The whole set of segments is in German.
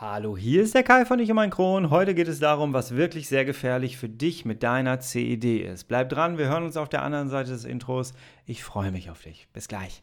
Hallo, hier ist der Kai von Ich und mein Kron. Heute geht es darum, was wirklich sehr gefährlich für dich mit deiner CED ist. Bleib dran, wir hören uns auf der anderen Seite des Intros. Ich freue mich auf dich. Bis gleich.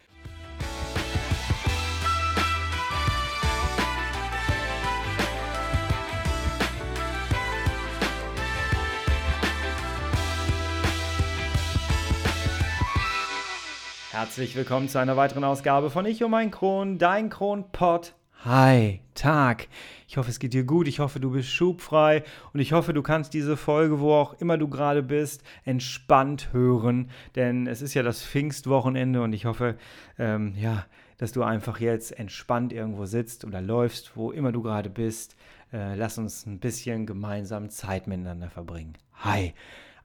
Herzlich willkommen zu einer weiteren Ausgabe von Ich und mein Kron, dein Kronpott Hi, Tag. Ich hoffe, es geht dir gut. Ich hoffe, du bist schubfrei und ich hoffe, du kannst diese Folge, wo auch immer du gerade bist, entspannt hören. Denn es ist ja das Pfingstwochenende und ich hoffe, ähm, ja, dass du einfach jetzt entspannt irgendwo sitzt oder läufst, wo immer du gerade bist. Äh, lass uns ein bisschen gemeinsam Zeit miteinander verbringen. Hi.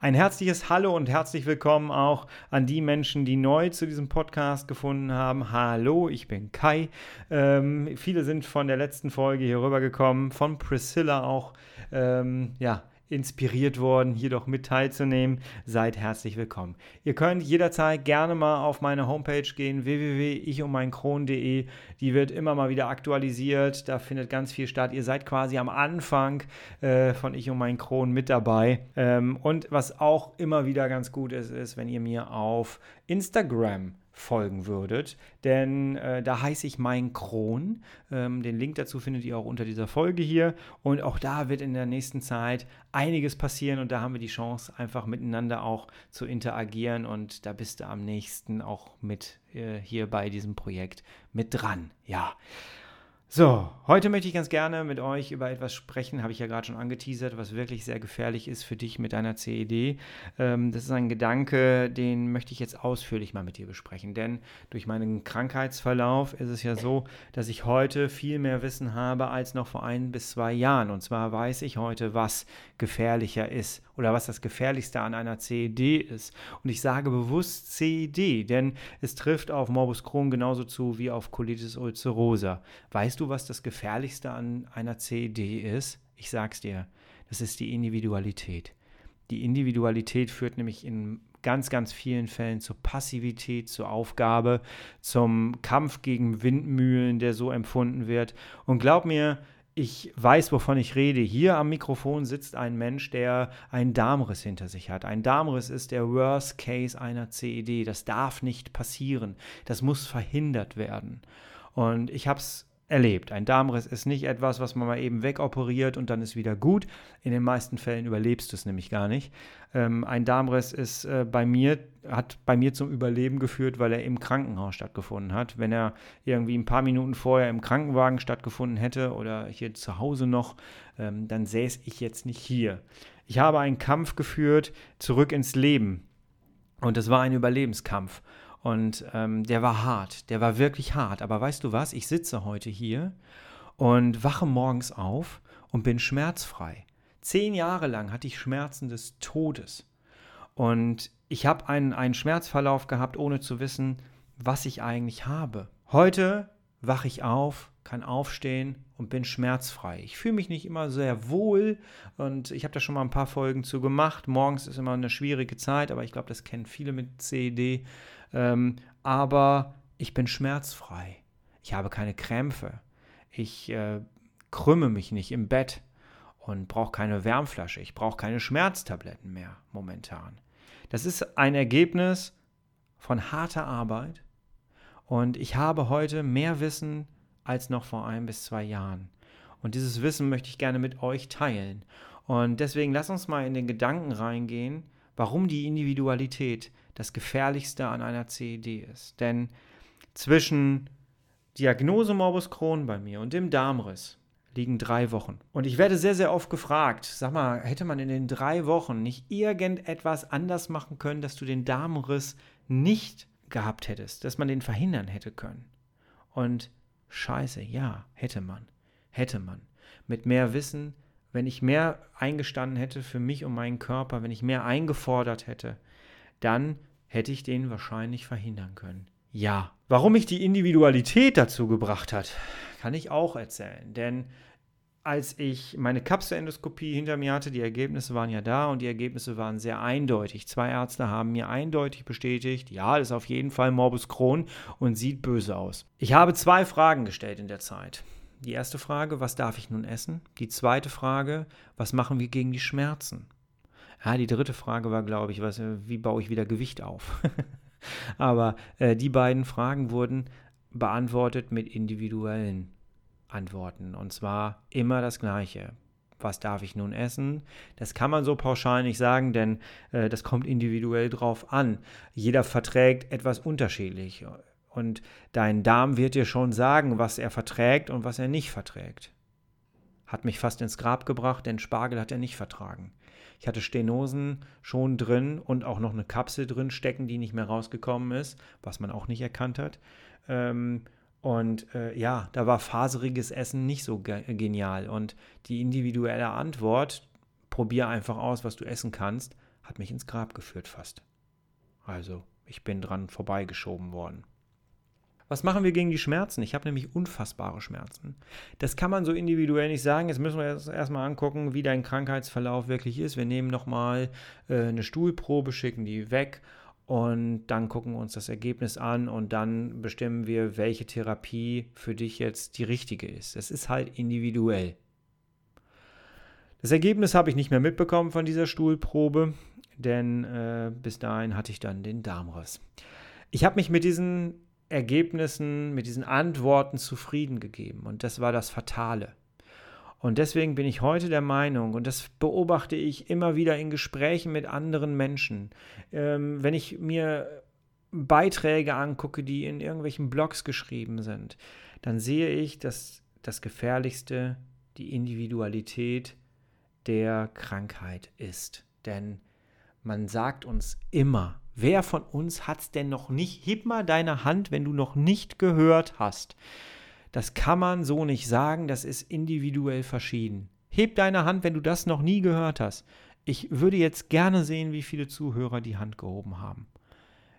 Ein herzliches Hallo und herzlich willkommen auch an die Menschen, die neu zu diesem Podcast gefunden haben. Hallo, ich bin Kai. Ähm, viele sind von der letzten Folge hier rübergekommen, von Priscilla auch. Ähm, ja, inspiriert worden, hier doch mit teilzunehmen, seid herzlich willkommen. Ihr könnt jederzeit gerne mal auf meine Homepage gehen, www.ichummeinkron.de. Die wird immer mal wieder aktualisiert, da findet ganz viel statt. Ihr seid quasi am Anfang äh, von Ich um mein Kron mit dabei. Ähm, und was auch immer wieder ganz gut ist, ist, wenn ihr mir auf Instagram folgen würdet, denn äh, da heiße ich Mein Kron. Ähm, den Link dazu findet ihr auch unter dieser Folge hier und auch da wird in der nächsten Zeit einiges passieren und da haben wir die Chance, einfach miteinander auch zu interagieren und da bist du am nächsten auch mit äh, hier bei diesem Projekt mit dran. Ja. So, heute möchte ich ganz gerne mit euch über etwas sprechen, habe ich ja gerade schon angeteasert, was wirklich sehr gefährlich ist für dich mit deiner CED. Ähm, das ist ein Gedanke, den möchte ich jetzt ausführlich mal mit dir besprechen, denn durch meinen Krankheitsverlauf ist es ja so, dass ich heute viel mehr Wissen habe als noch vor ein bis zwei Jahren. Und zwar weiß ich heute, was gefährlicher ist oder was das Gefährlichste an einer CED ist. Und ich sage bewusst CED, denn es trifft auf Morbus Crohn genauso zu wie auf Colitis ulcerosa. Weißt du, was das Gefährlichste an einer CED ist? Ich sag's dir, das ist die Individualität. Die Individualität führt nämlich in ganz, ganz vielen Fällen zur Passivität, zur Aufgabe, zum Kampf gegen Windmühlen, der so empfunden wird. Und glaub mir, ich weiß, wovon ich rede. Hier am Mikrofon sitzt ein Mensch, der einen Darmriss hinter sich hat. Ein Darmriss ist der Worst Case einer CED. Das darf nicht passieren. Das muss verhindert werden. Und ich habe es erlebt. Ein Darmriss ist nicht etwas, was man mal eben wegoperiert und dann ist wieder gut. In den meisten Fällen überlebst du es nämlich gar nicht. Ähm, ein Darmriss ist äh, bei mir, hat bei mir zum Überleben geführt, weil er im Krankenhaus stattgefunden hat. Wenn er irgendwie ein paar Minuten vorher im Krankenwagen stattgefunden hätte oder hier zu Hause noch, ähm, dann säße ich jetzt nicht hier. Ich habe einen Kampf geführt, zurück ins Leben. Und es war ein Überlebenskampf. Und ähm, der war hart, der war wirklich hart. Aber weißt du was, ich sitze heute hier und wache morgens auf und bin schmerzfrei. Zehn Jahre lang hatte ich Schmerzen des Todes. Und ich habe einen, einen Schmerzverlauf gehabt, ohne zu wissen, was ich eigentlich habe. Heute wache ich auf, kann aufstehen und bin schmerzfrei. Ich fühle mich nicht immer sehr wohl und ich habe da schon mal ein paar Folgen zu gemacht. Morgens ist immer eine schwierige Zeit, aber ich glaube, das kennen viele mit CED. Ähm, aber ich bin schmerzfrei. Ich habe keine Krämpfe. Ich äh, krümme mich nicht im Bett und brauche keine Wärmflasche. Ich brauche keine Schmerztabletten mehr momentan. Das ist ein Ergebnis von harter Arbeit und ich habe heute mehr Wissen als noch vor ein bis zwei Jahren. Und dieses Wissen möchte ich gerne mit euch teilen. Und deswegen lass uns mal in den Gedanken reingehen, warum die Individualität das Gefährlichste an einer CED ist. Denn zwischen Diagnose Morbus Crohn bei mir und dem Darmriss liegen drei Wochen. Und ich werde sehr, sehr oft gefragt, sag mal, hätte man in den drei Wochen nicht irgendetwas anders machen können, dass du den Darmriss nicht gehabt hättest, dass man den verhindern hätte können? Und scheiße, ja, hätte man. Hätte man. Mit mehr Wissen, wenn ich mehr eingestanden hätte für mich und meinen Körper, wenn ich mehr eingefordert hätte, dann hätte ich den wahrscheinlich verhindern können. Ja. Warum mich die Individualität dazu gebracht hat, kann ich auch erzählen. Denn als ich meine Kapselendoskopie hinter mir hatte, die Ergebnisse waren ja da und die Ergebnisse waren sehr eindeutig. Zwei Ärzte haben mir eindeutig bestätigt, ja, das ist auf jeden Fall Morbus Crohn und sieht böse aus. Ich habe zwei Fragen gestellt in der Zeit. Die erste Frage, was darf ich nun essen? Die zweite Frage, was machen wir gegen die Schmerzen? Ja, die dritte Frage war, glaube ich, was, wie baue ich wieder Gewicht auf? Aber äh, die beiden Fragen wurden beantwortet mit individuellen Antworten. Und zwar immer das Gleiche. Was darf ich nun essen? Das kann man so pauschal nicht sagen, denn äh, das kommt individuell drauf an. Jeder verträgt etwas unterschiedlich. Und dein Darm wird dir schon sagen, was er verträgt und was er nicht verträgt. Hat mich fast ins Grab gebracht, denn Spargel hat er nicht vertragen. Ich hatte Stenosen schon drin und auch noch eine Kapsel drin stecken, die nicht mehr rausgekommen ist, was man auch nicht erkannt hat. Ähm, und äh, ja, da war faseriges Essen nicht so ge genial. Und die individuelle Antwort, probier einfach aus, was du essen kannst, hat mich ins Grab geführt fast. Also, ich bin dran vorbeigeschoben worden. Was machen wir gegen die Schmerzen? Ich habe nämlich unfassbare Schmerzen. Das kann man so individuell nicht sagen. Jetzt müssen wir jetzt erstmal angucken, wie dein Krankheitsverlauf wirklich ist. Wir nehmen nochmal äh, eine Stuhlprobe, schicken die weg und dann gucken wir uns das Ergebnis an und dann bestimmen wir, welche Therapie für dich jetzt die richtige ist. Es ist halt individuell. Das Ergebnis habe ich nicht mehr mitbekommen von dieser Stuhlprobe, denn äh, bis dahin hatte ich dann den Darmriss. Ich habe mich mit diesen Ergebnissen, mit diesen Antworten zufrieden gegeben und das war das Fatale. Und deswegen bin ich heute der Meinung, und das beobachte ich immer wieder in Gesprächen mit anderen Menschen, ähm, wenn ich mir Beiträge angucke, die in irgendwelchen Blogs geschrieben sind, dann sehe ich, dass das Gefährlichste die Individualität der Krankheit ist. Denn man sagt uns immer, wer von uns hat es denn noch nicht? Heb mal deine Hand, wenn du noch nicht gehört hast. Das kann man so nicht sagen, das ist individuell verschieden. Heb deine Hand, wenn du das noch nie gehört hast. Ich würde jetzt gerne sehen, wie viele Zuhörer die Hand gehoben haben.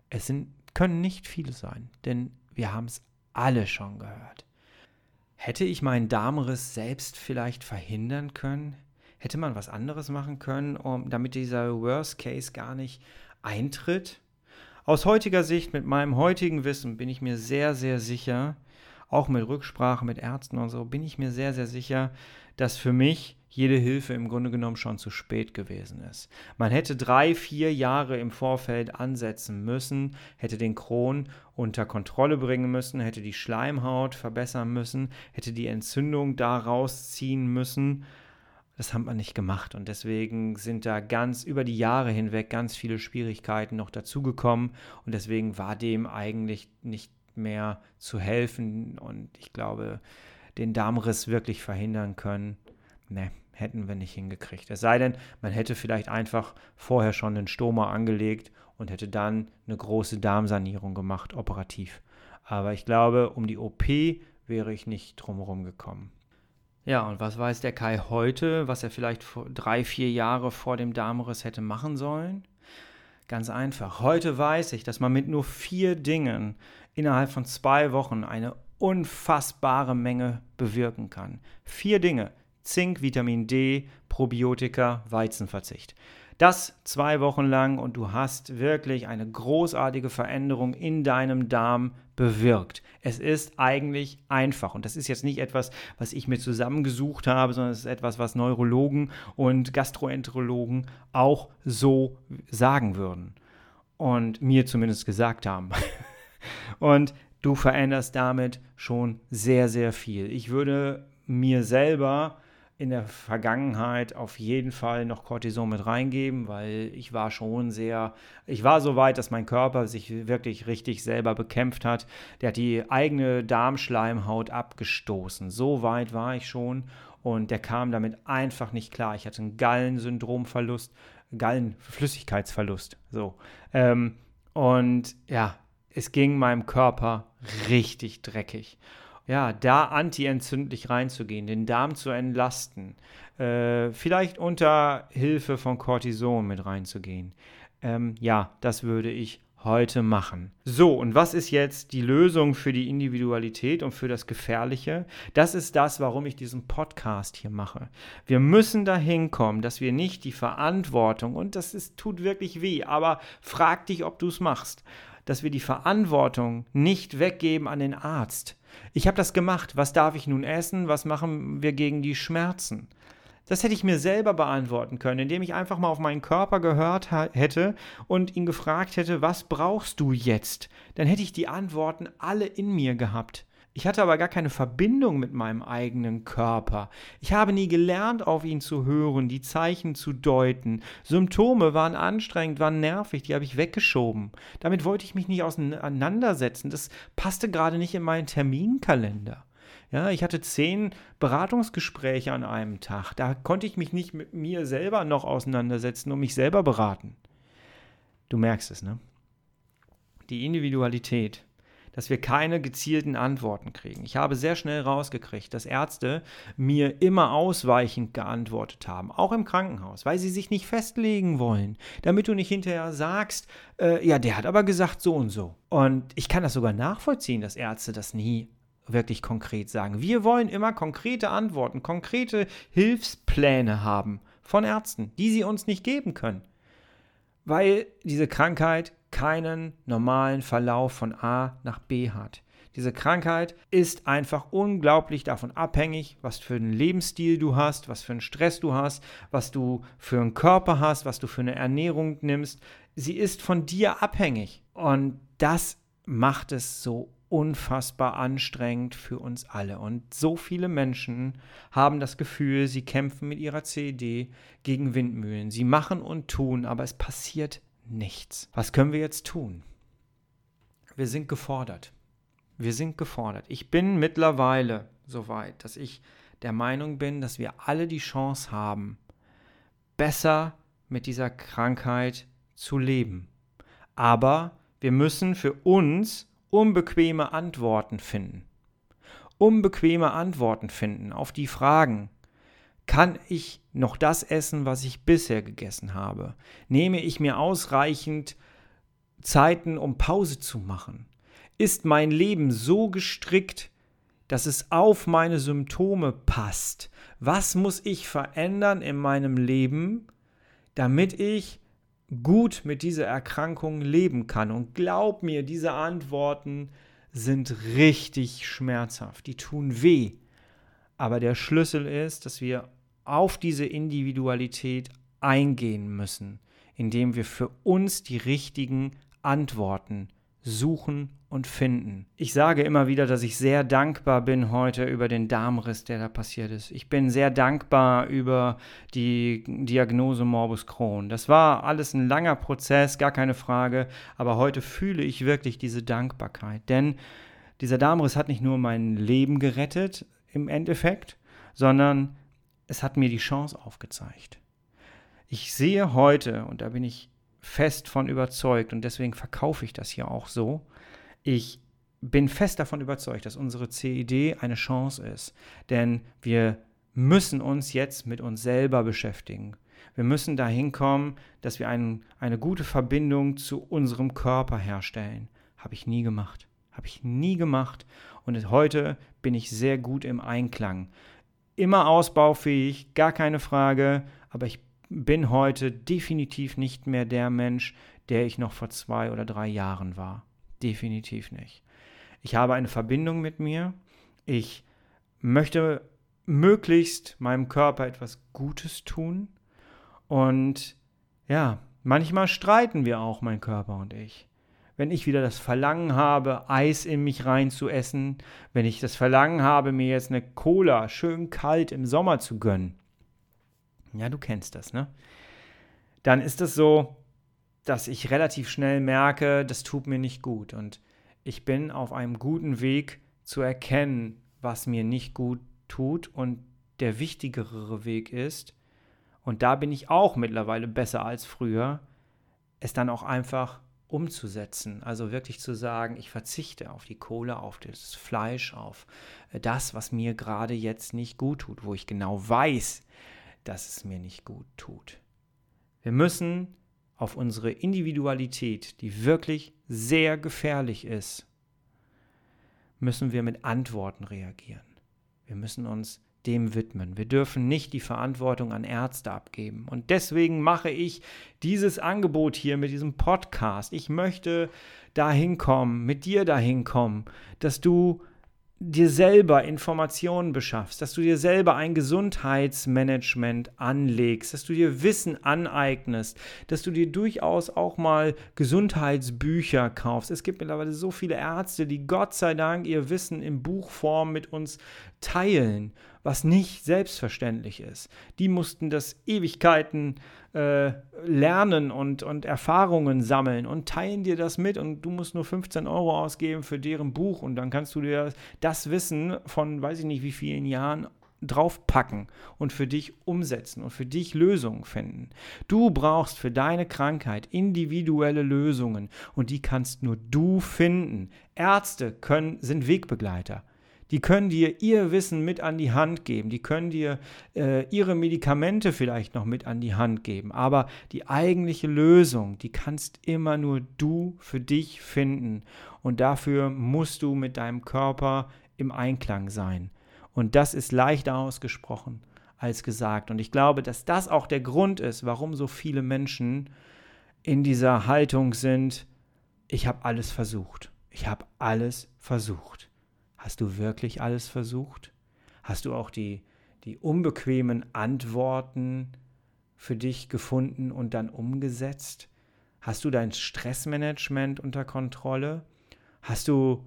Es sind, können nicht viele sein, denn wir haben es alle schon gehört. Hätte ich meinen Darmriss selbst vielleicht verhindern können? Hätte man was anderes machen können, um, damit dieser Worst Case gar nicht eintritt? Aus heutiger Sicht, mit meinem heutigen Wissen, bin ich mir sehr, sehr sicher, auch mit Rücksprache mit Ärzten und so, bin ich mir sehr, sehr sicher, dass für mich jede Hilfe im Grunde genommen schon zu spät gewesen ist. Man hätte drei, vier Jahre im Vorfeld ansetzen müssen, hätte den Kron unter Kontrolle bringen müssen, hätte die Schleimhaut verbessern müssen, hätte die Entzündung daraus ziehen müssen. Das hat man nicht gemacht und deswegen sind da ganz über die Jahre hinweg ganz viele Schwierigkeiten noch dazugekommen und deswegen war dem eigentlich nicht mehr zu helfen und ich glaube, den Darmriss wirklich verhindern können. Ne, hätten wir nicht hingekriegt. Es sei denn, man hätte vielleicht einfach vorher schon den Stoma angelegt und hätte dann eine große Darmsanierung gemacht, operativ. Aber ich glaube, um die OP wäre ich nicht drumherum gekommen. Ja, und was weiß der Kai heute, was er vielleicht drei, vier Jahre vor dem Darmriss hätte machen sollen? Ganz einfach. Heute weiß ich, dass man mit nur vier Dingen innerhalb von zwei Wochen eine unfassbare Menge bewirken kann. Vier Dinge. Zink, Vitamin D, Probiotika, Weizenverzicht. Das zwei Wochen lang und du hast wirklich eine großartige Veränderung in deinem Darm bewirkt. Es ist eigentlich einfach und das ist jetzt nicht etwas, was ich mir zusammengesucht habe, sondern es ist etwas, was Neurologen und Gastroenterologen auch so sagen würden und mir zumindest gesagt haben. und du veränderst damit schon sehr, sehr viel. Ich würde mir selber in der Vergangenheit auf jeden Fall noch Cortison mit reingeben, weil ich war schon sehr, ich war so weit, dass mein Körper sich wirklich richtig selber bekämpft hat. Der hat die eigene Darmschleimhaut abgestoßen. So weit war ich schon und der kam damit einfach nicht klar. Ich hatte einen Gallensyndromverlust, Gallenflüssigkeitsverlust. So. Ähm, und ja, es ging meinem Körper richtig dreckig ja, da antientzündlich reinzugehen, den Darm zu entlasten, äh, vielleicht unter Hilfe von Cortison mit reinzugehen. Ähm, ja, das würde ich heute machen. So, und was ist jetzt die Lösung für die Individualität und für das Gefährliche? Das ist das, warum ich diesen Podcast hier mache. Wir müssen dahin kommen, dass wir nicht die Verantwortung, und das ist, tut wirklich weh, aber frag dich, ob du es machst, dass wir die Verantwortung nicht weggeben an den Arzt, Ich habe das gemacht. Was darf ich nun essen? Was machen wir gegen die Schmerzen? Das hätte ich mir selber beantworten können, indem ich einfach mal auf meinen Körper gehört hätte und ihn gefragt hätte, was brauchst du jetzt? Dann hätte ich die Antworten alle in mir gehabt. Ich hatte aber gar keine Verbindung mit meinem eigenen Körper. Ich habe nie gelernt, auf ihn zu hören, die Zeichen zu deuten. Symptome waren anstrengend, waren nervig, die habe ich weggeschoben. Damit wollte ich mich nicht auseinandersetzen. Das passte gerade nicht in meinen Terminkalender. Ja, ich hatte zehn Beratungsgespräche an einem Tag. Da konnte ich mich nicht mit mir selber noch auseinandersetzen und mich selber beraten. Du merkst es, ne? Die Individualität dass wir keine gezielten Antworten kriegen. Ich habe sehr schnell rausgekriegt, dass Ärzte mir immer ausweichend geantwortet haben, auch im Krankenhaus, weil sie sich nicht festlegen wollen, damit du nicht hinterher sagst, äh, ja, der hat aber gesagt so und so. Und ich kann das sogar nachvollziehen, dass Ärzte das nie wirklich konkret sagen. Wir wollen immer konkrete Antworten, konkrete Hilfspläne haben von Ärzten, die sie uns nicht geben können. Weil diese Krankheit keinen normalen Verlauf von A nach B hat. Diese Krankheit ist einfach unglaublich davon abhängig, was für einen Lebensstil du hast, was für einen Stress du hast, was du für einen Körper hast, was du für eine Ernährung nimmst. Sie ist von dir abhängig. Und das macht es so unfassbar anstrengend für uns alle. Und so viele Menschen haben das Gefühl, sie kämpfen mit ihrer CED gegen Windmühlen. Sie machen und tun, aber es passiert nichts. Was können wir jetzt tun? Wir sind gefordert. Wir sind gefordert. Ich bin mittlerweile so weit, dass ich der Meinung bin, dass wir alle die Chance haben, besser mit dieser Krankheit zu leben. Aber wir müssen für uns unbequeme Antworten finden. Unbequeme Antworten finden auf die Fragen, kann ich noch das essen, was ich bisher gegessen habe? Nehme ich mir ausreichend Zeiten, um Pause zu machen? Ist mein Leben so gestrickt, dass es auf meine Symptome passt? Was muss ich verändern in meinem Leben, damit ich gut mit dieser Erkrankung leben kann? Und glaub mir, diese Antworten sind richtig schmerzhaft, die tun weh. Aber der Schlüssel ist, dass wir auf diese Individualität eingehen müssen, indem wir für uns die richtigen Antworten suchen und finden. Ich sage immer wieder, dass ich sehr dankbar bin heute über den Darmriss, der da passiert ist. Ich bin sehr dankbar über die Diagnose Morbus Crohn. Das war alles ein langer Prozess, gar keine Frage, aber heute fühle ich wirklich diese Dankbarkeit, denn dieser Darmriss hat nicht nur mein Leben gerettet im Endeffekt, sondern es hat mir die Chance aufgezeigt. Ich sehe heute, und da bin ich fest von überzeugt, und deswegen verkaufe ich das hier auch so, ich bin fest davon überzeugt, dass unsere CID eine Chance ist. Denn wir müssen uns jetzt mit uns selber beschäftigen. Wir müssen dahin kommen, dass wir ein, eine gute Verbindung zu unserem Körper herstellen. Habe ich nie gemacht. Habe ich nie gemacht. Und heute bin ich sehr gut im Einklang immer ausbaufähig, gar keine Frage, aber ich bin heute definitiv nicht mehr der Mensch, der ich noch vor zwei oder drei Jahren war. Definitiv nicht. Ich habe eine Verbindung mit mir. Ich möchte möglichst meinem Körper etwas Gutes tun. Und ja, manchmal streiten wir auch, mein Körper und ich wenn ich wieder das Verlangen habe, Eis in mich reinzuessen, wenn ich das Verlangen habe, mir jetzt eine Cola schön kalt im Sommer zu gönnen. Ja, du kennst das, ne? Dann ist es so, dass ich relativ schnell merke, das tut mir nicht gut. Und ich bin auf einem guten Weg zu erkennen, was mir nicht gut tut. Und der wichtigere Weg ist, und da bin ich auch mittlerweile besser als früher, es dann auch einfach umzusetzen. Also wirklich zu sagen, ich verzichte auf die Kohle, auf das Fleisch, auf äh, das, was mir gerade jetzt nicht gut tut, wo ich genau weiß, dass es mir nicht gut tut. Wir müssen auf unsere Individualität, die wirklich sehr gefährlich ist, müssen wir mit Antworten reagieren. Wir müssen uns dem widmen. Wir dürfen nicht die Verantwortung an Ärzte abgeben. Und deswegen mache ich dieses Angebot hier mit diesem Podcast. Ich möchte dahin kommen, mit dir dahin kommen, dass du dir selber Informationen beschaffst, dass du dir selber ein Gesundheitsmanagement anlegst, dass du dir Wissen aneignest, dass du dir durchaus auch mal Gesundheitsbücher kaufst. Es gibt mittlerweile so viele Ärzte, die Gott sei Dank ihr Wissen in Buchform mit uns teilen, was nicht selbstverständlich ist. Die mussten das Ewigkeiten äh, lernen und, und Erfahrungen sammeln und teilen dir das mit und du musst nur 15 Euro ausgeben für deren Buch und dann kannst du dir das Wissen von weiß ich nicht wie vielen Jahren draufpacken und für dich umsetzen und für dich Lösungen finden. Du brauchst für deine Krankheit individuelle Lösungen und die kannst nur du finden. Ärzte können, sind Wegbegleiter. Die können dir ihr Wissen mit an die Hand geben. Die können dir äh, ihre Medikamente vielleicht noch mit an die Hand geben. Aber die eigentliche Lösung, die kannst immer nur du für dich finden. Und dafür musst du mit deinem Körper im Einklang sein. Und das ist leichter ausgesprochen als gesagt. Und ich glaube, dass das auch der Grund ist, warum so viele Menschen in dieser Haltung sind, ich habe alles versucht. Ich habe alles versucht. Hast du wirklich alles versucht? Hast du auch die, die unbequemen Antworten für dich gefunden und dann umgesetzt? Hast du dein Stressmanagement unter Kontrolle? Hast du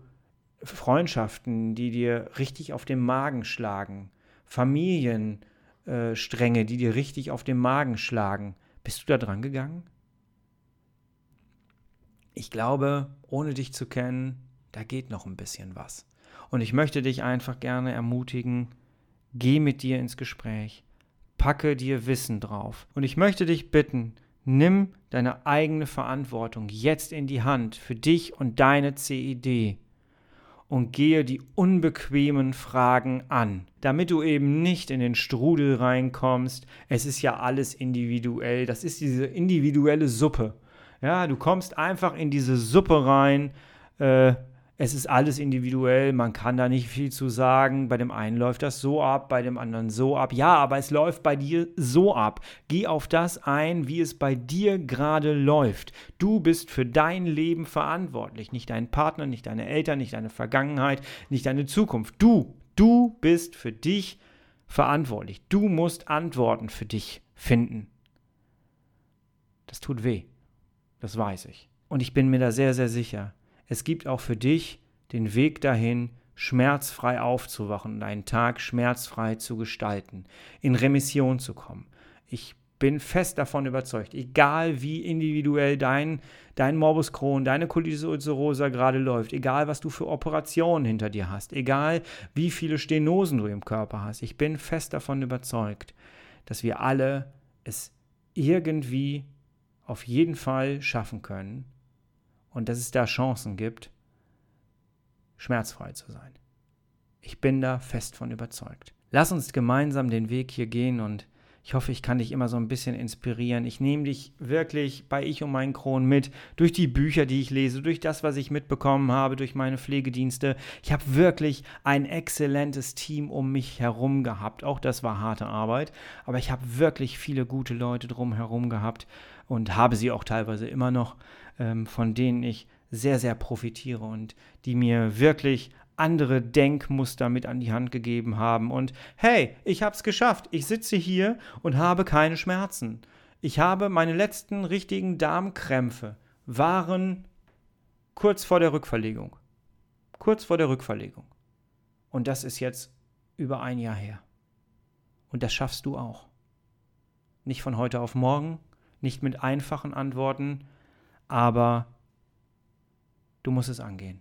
Freundschaften, die dir richtig auf den Magen schlagen? Familienstränge, äh, die dir richtig auf den Magen schlagen? Bist du da dran gegangen? Ich glaube, ohne dich zu kennen, da geht noch ein bisschen was. Und ich möchte dich einfach gerne ermutigen, geh mit dir ins Gespräch, packe dir Wissen drauf. Und ich möchte dich bitten, nimm deine eigene Verantwortung jetzt in die Hand für dich und deine CID und gehe die unbequemen Fragen an, damit du eben nicht in den Strudel reinkommst. Es ist ja alles individuell, das ist diese individuelle Suppe. Ja, du kommst einfach in diese Suppe rein. Äh, es ist alles individuell, man kann da nicht viel zu sagen. Bei dem einen läuft das so ab, bei dem anderen so ab. Ja, aber es läuft bei dir so ab. Geh auf das ein, wie es bei dir gerade läuft. Du bist für dein Leben verantwortlich. Nicht dein Partner, nicht deine Eltern, nicht deine Vergangenheit, nicht deine Zukunft. Du, du bist für dich verantwortlich. Du musst Antworten für dich finden. Das tut weh. Das weiß ich. Und ich bin mir da sehr, sehr sicher es gibt auch für dich den Weg dahin, schmerzfrei aufzuwachen und einen Tag schmerzfrei zu gestalten, in Remission zu kommen. Ich bin fest davon überzeugt, egal wie individuell dein, dein Morbus Crohn, deine Colitis ulcerosa gerade läuft, egal was du für Operationen hinter dir hast, egal wie viele Stenosen du im Körper hast, ich bin fest davon überzeugt, dass wir alle es irgendwie auf jeden Fall schaffen können, und dass es da Chancen gibt, schmerzfrei zu sein. Ich bin da fest von überzeugt. Lass uns gemeinsam den Weg hier gehen und ich hoffe, ich kann dich immer so ein bisschen inspirieren. Ich nehme dich wirklich bei Ich und meinen Kron mit, durch die Bücher, die ich lese, durch das, was ich mitbekommen habe, durch meine Pflegedienste. Ich habe wirklich ein exzellentes Team um mich herum gehabt. Auch das war harte Arbeit, aber ich habe wirklich viele gute Leute drumherum gehabt und habe sie auch teilweise immer noch ähm, von denen ich sehr, sehr profitiere und die mir wirklich andere Denkmuster mit an die Hand gegeben haben. Und hey, ich habe es geschafft. Ich sitze hier und habe keine Schmerzen. Ich habe meine letzten richtigen Darmkrämpfe waren kurz vor der Rückverlegung. Kurz vor der Rückverlegung. Und das ist jetzt über ein Jahr her. Und das schaffst du auch. Nicht von heute auf morgen, nicht mit einfachen Antworten, aber du musst es angehen.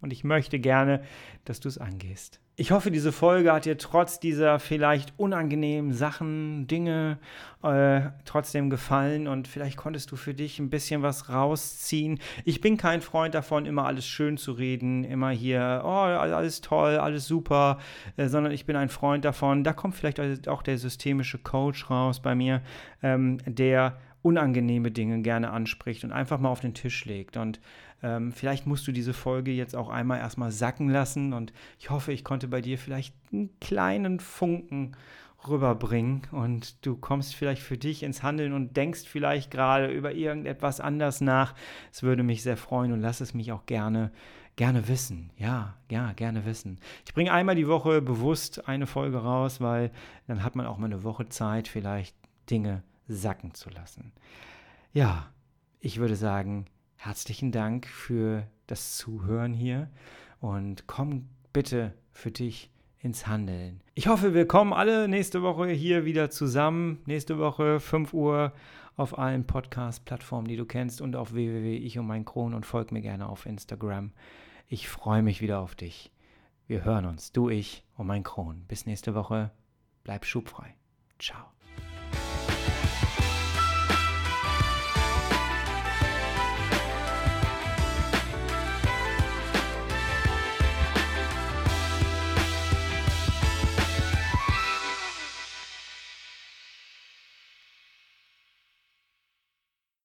Und ich möchte gerne, dass du es angehst. Ich hoffe, diese Folge hat dir trotz dieser vielleicht unangenehmen Sachen, Dinge äh, trotzdem gefallen und vielleicht konntest du für dich ein bisschen was rausziehen. Ich bin kein Freund davon, immer alles schön zu reden, immer hier, oh, alles toll, alles super, äh, sondern ich bin ein Freund davon, da kommt vielleicht auch der systemische Coach raus bei mir, ähm, der unangenehme Dinge gerne anspricht und einfach mal auf den Tisch legt. Und ähm, vielleicht musst du diese Folge jetzt auch einmal erstmal sacken lassen und ich hoffe, ich konnte bei dir vielleicht einen kleinen Funken rüberbringen und du kommst vielleicht für dich ins Handeln und denkst vielleicht gerade über irgendetwas anders nach. Es würde mich sehr freuen und lass es mich auch gerne gerne wissen. Ja, ja, gerne wissen. Ich bringe einmal die Woche bewusst eine Folge raus, weil dann hat man auch mal eine Woche Zeit, vielleicht Dinge sacken zu lassen. Ja, ich würde sagen, herzlichen Dank für das Zuhören hier und komm bitte für dich ins Handeln. Ich hoffe, wir kommen alle nächste Woche hier wieder zusammen. Nächste Woche 5 Uhr auf allen Podcast-Plattformen, die du kennst und auf www. Ich und mein Kron und folg mir gerne auf Instagram. Ich freue mich wieder auf dich. Wir hören uns, du, ich und mein Kron. Bis nächste Woche. Bleib schubfrei. Ciao.